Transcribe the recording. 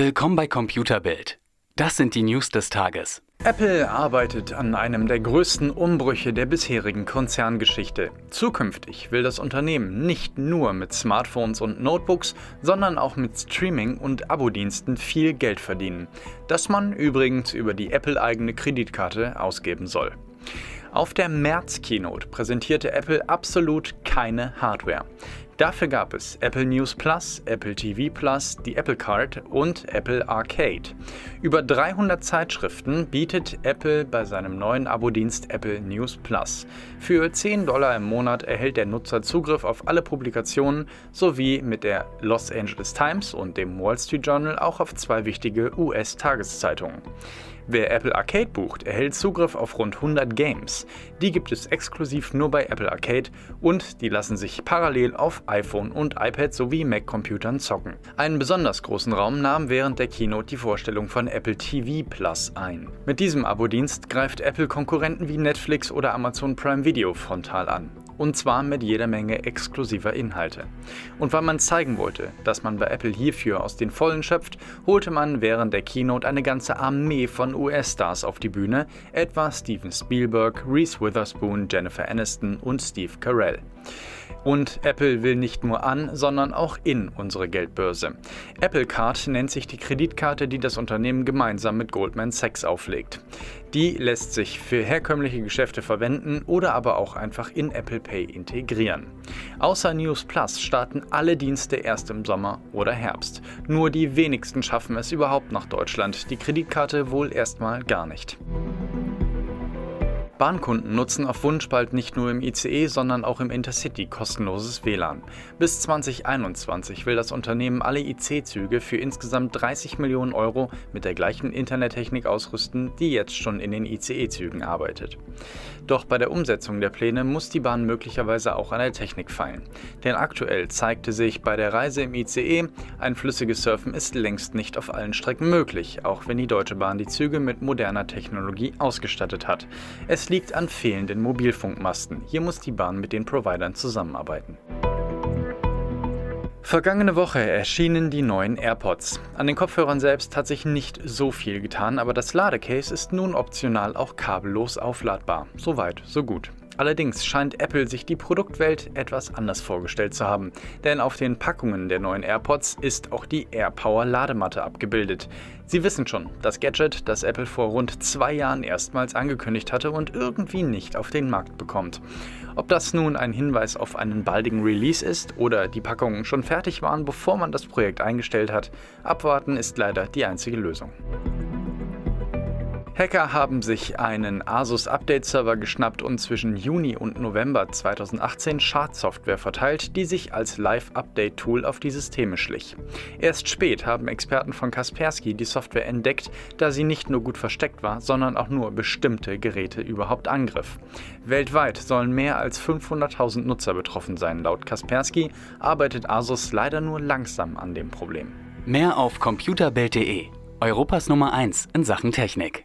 Willkommen bei Computerbild. Das sind die News des Tages. Apple arbeitet an einem der größten Umbrüche der bisherigen Konzerngeschichte. Zukünftig will das Unternehmen nicht nur mit Smartphones und Notebooks, sondern auch mit Streaming und Abo-Diensten viel Geld verdienen, das man übrigens über die Apple-eigene Kreditkarte ausgeben soll. Auf der März-Keynote präsentierte Apple absolut keine Hardware. Dafür gab es Apple News Plus, Apple TV Plus, die Apple Card und Apple Arcade. Über 300 Zeitschriften bietet Apple bei seinem neuen Abo-Dienst Apple News Plus. Für 10 Dollar im Monat erhält der Nutzer Zugriff auf alle Publikationen sowie mit der Los Angeles Times und dem Wall Street Journal auch auf zwei wichtige US-Tageszeitungen. Wer Apple Arcade bucht, erhält Zugriff auf rund 100 Games. Die gibt es exklusiv nur bei Apple Arcade und die lassen sich parallel auf iPhone und iPad sowie Mac-Computern zocken. Einen besonders großen Raum nahm während der Keynote die Vorstellung von Apple TV Plus ein. Mit diesem Abo-Dienst greift Apple Konkurrenten wie Netflix oder Amazon Prime Video frontal an und zwar mit jeder Menge exklusiver Inhalte. Und weil man zeigen wollte, dass man bei Apple hierfür aus den Vollen schöpft, holte man während der Keynote eine ganze Armee von US-Stars auf die Bühne, etwa Steven Spielberg, Reese Witherspoon, Jennifer Aniston und Steve Carell. Und Apple will nicht nur an, sondern auch in unsere Geldbörse. Apple Card nennt sich die Kreditkarte, die das Unternehmen gemeinsam mit Goldman Sachs auflegt. Die lässt sich für herkömmliche Geschäfte verwenden oder aber auch einfach in Apple Pay integrieren. Außer News Plus starten alle Dienste erst im Sommer oder Herbst. Nur die wenigsten schaffen es überhaupt nach Deutschland, die Kreditkarte wohl erstmal gar nicht. Bahnkunden nutzen auf Wunsch bald nicht nur im ICE, sondern auch im Intercity kostenloses WLAN. Bis 2021 will das Unternehmen alle IC-Züge für insgesamt 30 Millionen Euro mit der gleichen Internettechnik ausrüsten, die jetzt schon in den ICE-Zügen arbeitet. Doch bei der Umsetzung der Pläne muss die Bahn möglicherweise auch an der Technik feilen. Denn aktuell zeigte sich bei der Reise im ICE, ein flüssiges Surfen ist längst nicht auf allen Strecken möglich, auch wenn die Deutsche Bahn die Züge mit moderner Technologie ausgestattet hat. Es liegt an fehlenden Mobilfunkmasten. Hier muss die Bahn mit den Providern zusammenarbeiten. Vergangene Woche erschienen die neuen AirPods. An den Kopfhörern selbst hat sich nicht so viel getan, aber das Ladecase ist nun optional auch kabellos aufladbar. Soweit, so gut. Allerdings scheint Apple sich die Produktwelt etwas anders vorgestellt zu haben, denn auf den Packungen der neuen AirPods ist auch die AirPower Ladematte abgebildet. Sie wissen schon, das Gadget, das Apple vor rund zwei Jahren erstmals angekündigt hatte und irgendwie nicht auf den Markt bekommt. Ob das nun ein Hinweis auf einen baldigen Release ist oder die Packungen schon fertig waren, bevor man das Projekt eingestellt hat, abwarten ist leider die einzige Lösung. Hacker haben sich einen Asus Update-Server geschnappt und zwischen Juni und November 2018 Schadsoftware verteilt, die sich als Live-Update-Tool auf die Systeme schlich. Erst spät haben Experten von Kaspersky die Software entdeckt, da sie nicht nur gut versteckt war, sondern auch nur bestimmte Geräte überhaupt angriff. Weltweit sollen mehr als 500.000 Nutzer betroffen sein. Laut Kaspersky arbeitet Asus leider nur langsam an dem Problem. Mehr auf computerbild.de, Europas Nummer 1 in Sachen Technik.